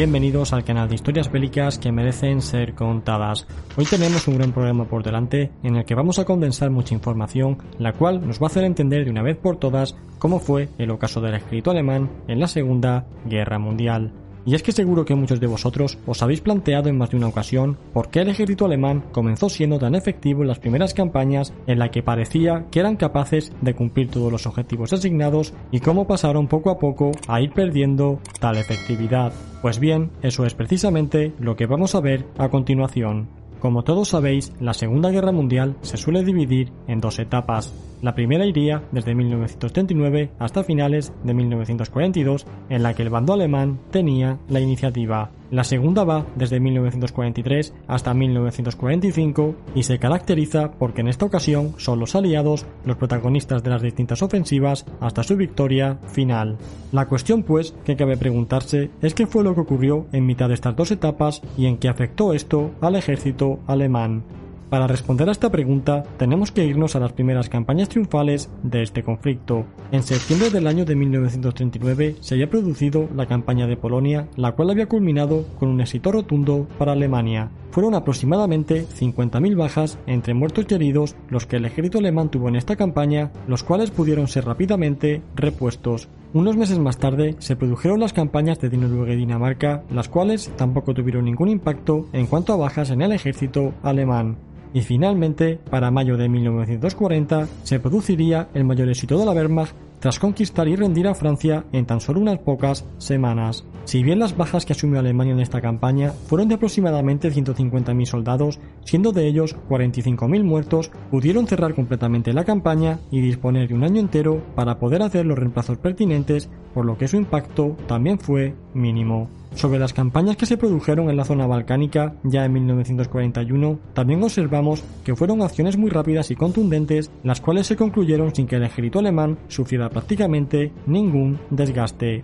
Bienvenidos al canal de historias bélicas que merecen ser contadas. Hoy tenemos un gran programa por delante en el que vamos a condensar mucha información, la cual nos va a hacer entender de una vez por todas cómo fue el ocaso del ejército alemán en la Segunda Guerra Mundial. Y es que seguro que muchos de vosotros os habéis planteado en más de una ocasión por qué el ejército alemán comenzó siendo tan efectivo en las primeras campañas en la que parecía que eran capaces de cumplir todos los objetivos asignados y cómo pasaron poco a poco a ir perdiendo tal efectividad. Pues bien, eso es precisamente lo que vamos a ver a continuación. Como todos sabéis, la Segunda Guerra Mundial se suele dividir en dos etapas. La primera iría desde 1939 hasta finales de 1942, en la que el bando alemán tenía la iniciativa. La segunda va desde 1943 hasta 1945 y se caracteriza porque en esta ocasión son los aliados los protagonistas de las distintas ofensivas hasta su victoria final. La cuestión pues que cabe preguntarse es qué fue lo que ocurrió en mitad de estas dos etapas y en qué afectó esto al ejército alemán. Para responder a esta pregunta, tenemos que irnos a las primeras campañas triunfales de este conflicto. En septiembre del año de 1939 se había producido la campaña de Polonia, la cual había culminado con un éxito rotundo para Alemania. Fueron aproximadamente 50.000 bajas entre muertos y heridos los que el ejército alemán tuvo en esta campaña, los cuales pudieron ser rápidamente repuestos. Unos meses más tarde se produjeron las campañas de Noruega y Dinamarca, las cuales tampoco tuvieron ningún impacto en cuanto a bajas en el ejército alemán y finalmente, para mayo de 1940, se produciría el mayor éxito de la Wehrmacht tras conquistar y rendir a Francia en tan solo unas pocas semanas. Si bien las bajas que asumió Alemania en esta campaña fueron de aproximadamente 150.000 soldados, siendo de ellos 45.000 muertos, pudieron cerrar completamente la campaña y disponer de un año entero para poder hacer los reemplazos pertinentes, por lo que su impacto también fue mínimo. Sobre las campañas que se produjeron en la zona balcánica ya en 1941, también observamos que fueron acciones muy rápidas y contundentes, las cuales se concluyeron sin que el ejército alemán sufriera prácticamente ningún desgaste.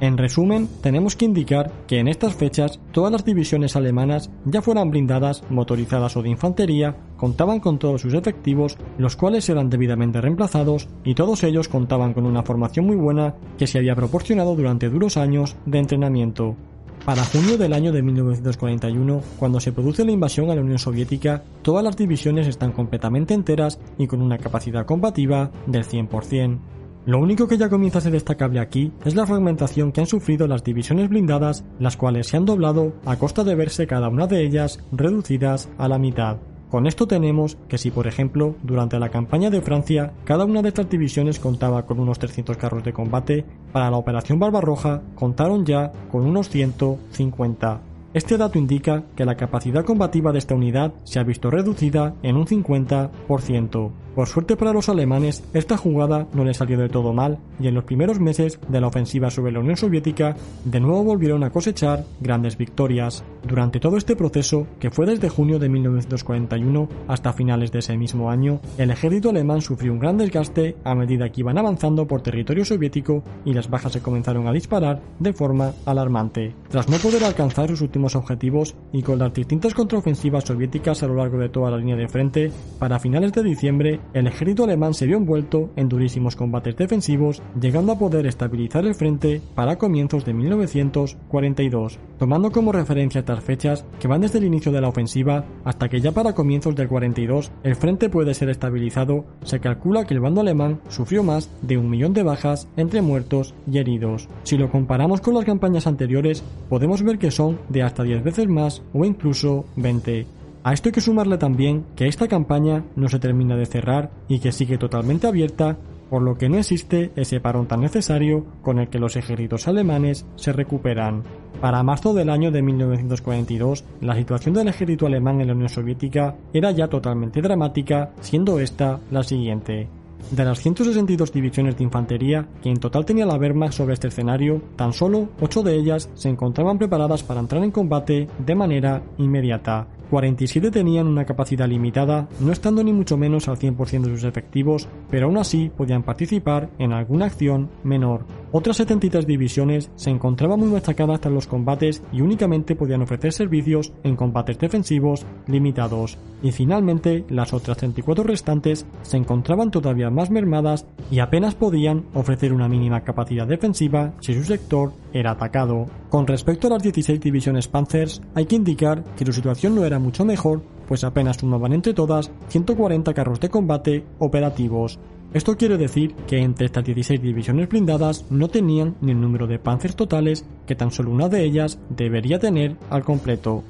En resumen, tenemos que indicar que en estas fechas todas las divisiones alemanas, ya fueran blindadas, motorizadas o de infantería, contaban con todos sus efectivos, los cuales eran debidamente reemplazados y todos ellos contaban con una formación muy buena que se había proporcionado durante duros años de entrenamiento. Para junio del año de 1941, cuando se produce la invasión a la Unión Soviética, todas las divisiones están completamente enteras y con una capacidad combativa del 100%. Lo único que ya comienza a ser destacable aquí es la fragmentación que han sufrido las divisiones blindadas, las cuales se han doblado a costa de verse cada una de ellas reducidas a la mitad. Con esto tenemos que si, por ejemplo, durante la campaña de Francia, cada una de estas divisiones contaba con unos 300 carros de combate, para la Operación Barbarroja contaron ya con unos 150. Este dato indica que la capacidad combativa de esta unidad se ha visto reducida en un 50%. Por suerte para los alemanes, esta jugada no les salió de todo mal y en los primeros meses de la ofensiva sobre la Unión Soviética de nuevo volvieron a cosechar grandes victorias. Durante todo este proceso, que fue desde junio de 1941 hasta finales de ese mismo año, el ejército alemán sufrió un gran desgaste a medida que iban avanzando por territorio soviético y las bajas se comenzaron a disparar de forma alarmante. Tras no poder alcanzar sus últimos objetivos y con las distintas contraofensivas soviéticas a lo largo de toda la línea de frente, para finales de diciembre el ejército alemán se vio envuelto en durísimos combates defensivos, llegando a poder estabilizar el frente para comienzos de 1942, tomando como referencia estas fechas que van desde el inicio de la ofensiva hasta que ya para comienzos del 42 el frente puede ser estabilizado, se calcula que el bando alemán sufrió más de un millón de bajas entre muertos y heridos. Si lo comparamos con las campañas anteriores, podemos ver que son de hasta 10 veces más o incluso 20. A esto hay que sumarle también que esta campaña no se termina de cerrar y que sigue totalmente abierta por lo que no existe ese parón tan necesario con el que los ejércitos alemanes se recuperan. Para marzo del año de 1942, la situación del ejército alemán en la Unión Soviética era ya totalmente dramática, siendo esta la siguiente. De las 162 divisiones de infantería que en total tenía la Wehrmacht sobre este escenario, tan solo 8 de ellas se encontraban preparadas para entrar en combate de manera inmediata. 47 tenían una capacidad limitada, no estando ni mucho menos al 100% de sus efectivos, pero aún así podían participar en alguna acción menor. Otras 73 divisiones se encontraban muy machacadas tras los combates y únicamente podían ofrecer servicios en combates defensivos limitados. Y finalmente, las otras 34 restantes se encontraban todavía más mermadas y apenas podían ofrecer una mínima capacidad defensiva si su sector era atacado. Con respecto a las 16 divisiones Panzers, hay que indicar que su situación no era mucho mejor, pues apenas sumaban entre todas 140 carros de combate operativos. Esto quiere decir que entre estas 16 divisiones blindadas no tenían ni el número de panzers totales que tan solo una de ellas debería tener al completo.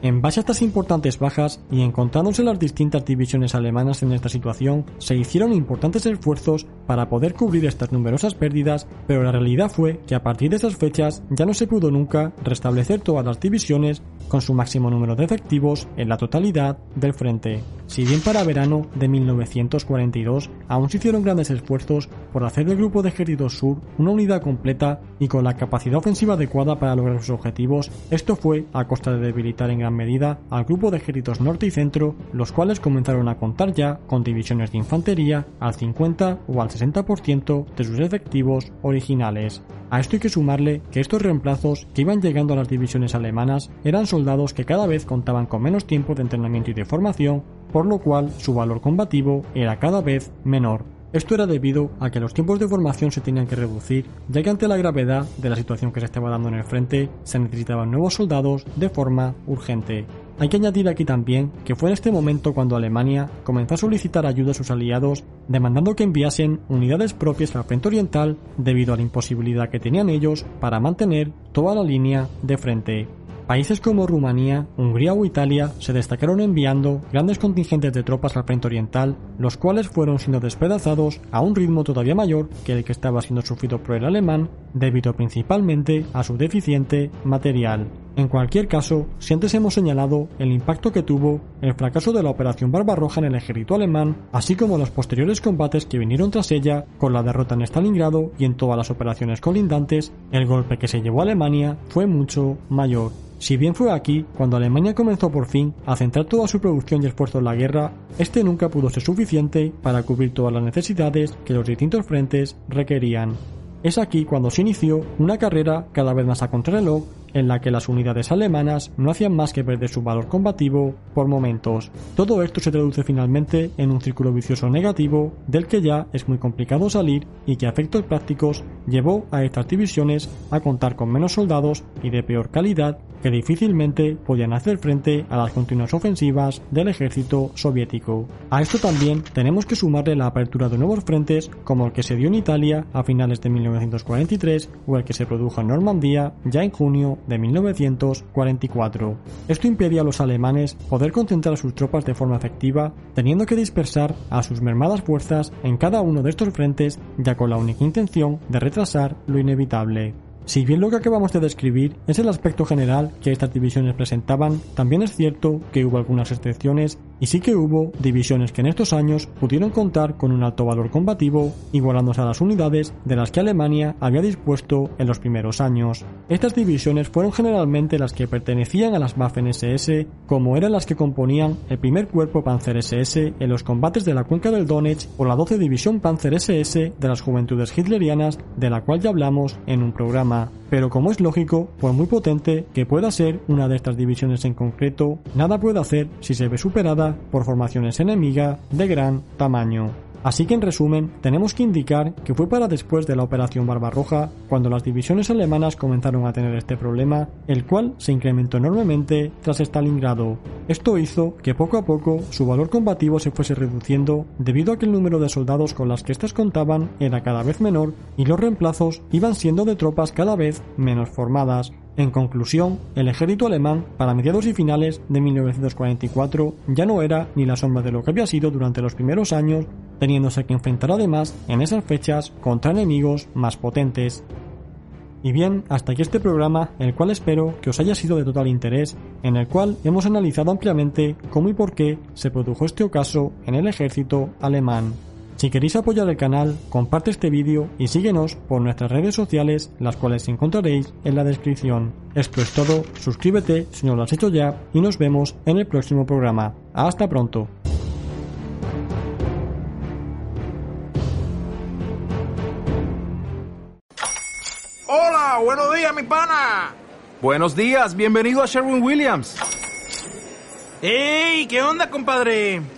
En base a estas importantes bajas y encontrándose las distintas divisiones alemanas en esta situación, se hicieron importantes esfuerzos para poder cubrir estas numerosas pérdidas, pero la realidad fue que a partir de esas fechas ya no se pudo nunca restablecer todas las divisiones con su máximo número de efectivos en la totalidad del frente. Si bien para verano de 1942 aún se hicieron grandes esfuerzos por hacer del Grupo de Ejércitos Sur una unidad completa y con la capacidad ofensiva adecuada para lograr sus objetivos, esto fue a costa de debilitar en gran medida al Grupo de Ejércitos Norte y Centro, los cuales comenzaron a contar ya con divisiones de infantería al 50 o al 60% de sus efectivos originales. A esto hay que sumarle que estos reemplazos que iban llegando a las divisiones alemanas eran soldados que cada vez contaban con menos tiempo de entrenamiento y de formación, por lo cual su valor combativo era cada vez menor. Esto era debido a que los tiempos de formación se tenían que reducir, ya que ante la gravedad de la situación que se estaba dando en el frente, se necesitaban nuevos soldados de forma urgente. Hay que añadir aquí también que fue en este momento cuando Alemania comenzó a solicitar ayuda a sus aliados, demandando que enviasen unidades propias al frente oriental debido a la imposibilidad que tenían ellos para mantener toda la línea de frente. Países como Rumanía, Hungría o Italia se destacaron enviando grandes contingentes de tropas al frente oriental, los cuales fueron siendo despedazados a un ritmo todavía mayor que el que estaba siendo sufrido por el alemán, debido principalmente a su deficiente material. En cualquier caso, si antes hemos señalado el impacto que tuvo el fracaso de la Operación Barbarroja en el ejército alemán, así como los posteriores combates que vinieron tras ella, con la derrota en Stalingrado y en todas las operaciones colindantes, el golpe que se llevó a Alemania fue mucho mayor. Si bien fue aquí cuando Alemania comenzó por fin a centrar toda su producción y esfuerzo en la guerra, este nunca pudo ser suficiente para cubrir todas las necesidades que los distintos frentes requerían. Es aquí cuando se inició una carrera cada vez más a contrarreloj en la que las unidades alemanas no hacían más que perder su valor combativo por momentos. Todo esto se traduce finalmente en un círculo vicioso negativo del que ya es muy complicado salir y que a efectos prácticos llevó a estas divisiones a contar con menos soldados y de peor calidad que difícilmente podían hacer frente a las continuas ofensivas del ejército soviético. A esto también tenemos que sumarle la apertura de nuevos frentes como el que se dio en Italia a finales de 1943 o el que se produjo en Normandía ya en junio de 1944. Esto impedía a los alemanes poder concentrar a sus tropas de forma efectiva, teniendo que dispersar a sus mermadas fuerzas en cada uno de estos frentes ya con la única intención de retrasar lo inevitable. Si bien lo que acabamos de describir es el aspecto general que estas divisiones presentaban, también es cierto que hubo algunas excepciones y sí que hubo divisiones que en estos años pudieron contar con un alto valor combativo, igualándose a las unidades de las que Alemania había dispuesto en los primeros años. Estas divisiones fueron generalmente las que pertenecían a las Waffen SS, como eran las que componían el primer cuerpo Panzer SS en los combates de la cuenca del Donetsk o la 12 División Panzer SS de las Juventudes Hitlerianas, de la cual ya hablamos en un programa pero como es lógico, por muy potente que pueda ser una de estas divisiones en concreto, nada puede hacer si se ve superada por formaciones enemigas de gran tamaño. Así que en resumen, tenemos que indicar que fue para después de la Operación Barbarroja cuando las divisiones alemanas comenzaron a tener este problema, el cual se incrementó enormemente tras Stalingrado. Esto hizo que poco a poco su valor combativo se fuese reduciendo debido a que el número de soldados con las que éstas contaban era cada vez menor y los reemplazos iban siendo de tropas cada vez menos formadas, en conclusión, el ejército alemán, para mediados y finales de 1944, ya no era ni la sombra de lo que había sido durante los primeros años teniéndose que enfrentar además en esas fechas contra enemigos más potentes. Y bien, hasta aquí este programa, el cual espero que os haya sido de total interés, en el cual hemos analizado ampliamente cómo y por qué se produjo este ocaso en el ejército alemán. Si queréis apoyar el canal, comparte este vídeo y síguenos por nuestras redes sociales, las cuales encontraréis en la descripción. Esto es todo, suscríbete si no lo has hecho ya y nos vemos en el próximo programa. Hasta pronto. Hola, buenos días, mi pana. Buenos días, bienvenido a Sherwin Williams. ¡Ey! ¿Qué onda, compadre?